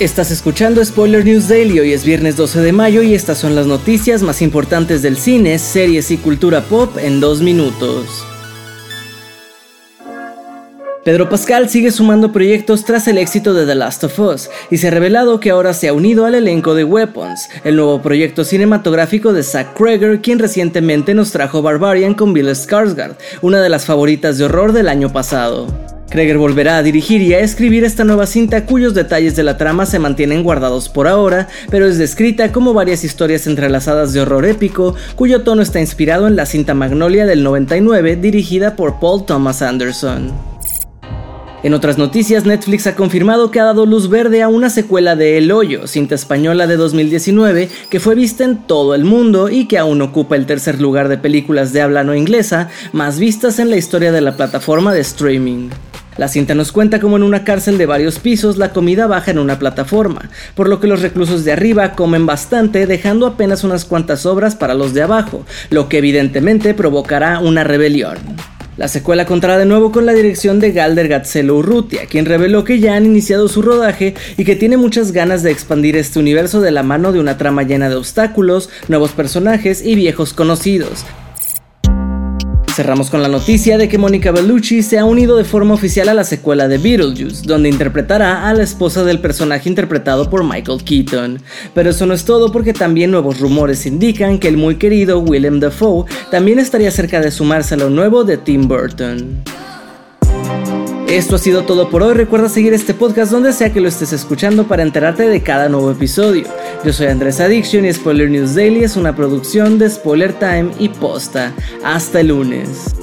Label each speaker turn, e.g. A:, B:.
A: Estás escuchando Spoiler News Daily, hoy es viernes 12 de mayo y estas son las noticias más importantes del cine, series y cultura pop en dos minutos. Pedro Pascal sigue sumando proyectos tras el éxito de The Last of Us y se ha revelado que ahora se ha unido al elenco de Weapons, el nuevo proyecto cinematográfico de Zack Cregger, quien recientemente nos trajo Barbarian con Bill Skarsgård, una de las favoritas de horror del año pasado. Kreger volverá a dirigir y a escribir esta nueva cinta cuyos detalles de la trama se mantienen guardados por ahora, pero es descrita como varias historias entrelazadas de horror épico, cuyo tono está inspirado en la cinta Magnolia del 99 dirigida por Paul Thomas Anderson. En otras noticias, Netflix ha confirmado que ha dado luz verde a una secuela de El Hoyo, cinta española de 2019, que fue vista en todo el mundo y que aún ocupa el tercer lugar de películas de habla no inglesa más vistas en la historia de la plataforma de streaming. La cinta nos cuenta cómo en una cárcel de varios pisos la comida baja en una plataforma, por lo que los reclusos de arriba comen bastante dejando apenas unas cuantas obras para los de abajo, lo que evidentemente provocará una rebelión. La secuela contará de nuevo con la dirección de Galder Gazzelo Urrutia, quien reveló que ya han iniciado su rodaje y que tiene muchas ganas de expandir este universo de la mano de una trama llena de obstáculos, nuevos personajes y viejos conocidos, Cerramos con la noticia de que Mónica Bellucci se ha unido de forma oficial a la secuela de Beetlejuice, donde interpretará a la esposa del personaje interpretado por Michael Keaton. Pero eso no es todo porque también nuevos rumores indican que el muy querido Willem Dafoe también estaría cerca de sumarse a lo nuevo de Tim Burton. Esto ha sido todo por hoy. Recuerda seguir este podcast donde sea que lo estés escuchando para enterarte de cada nuevo episodio. Yo soy Andrés Addiction y Spoiler News Daily es una producción de Spoiler Time y Posta. Hasta el lunes.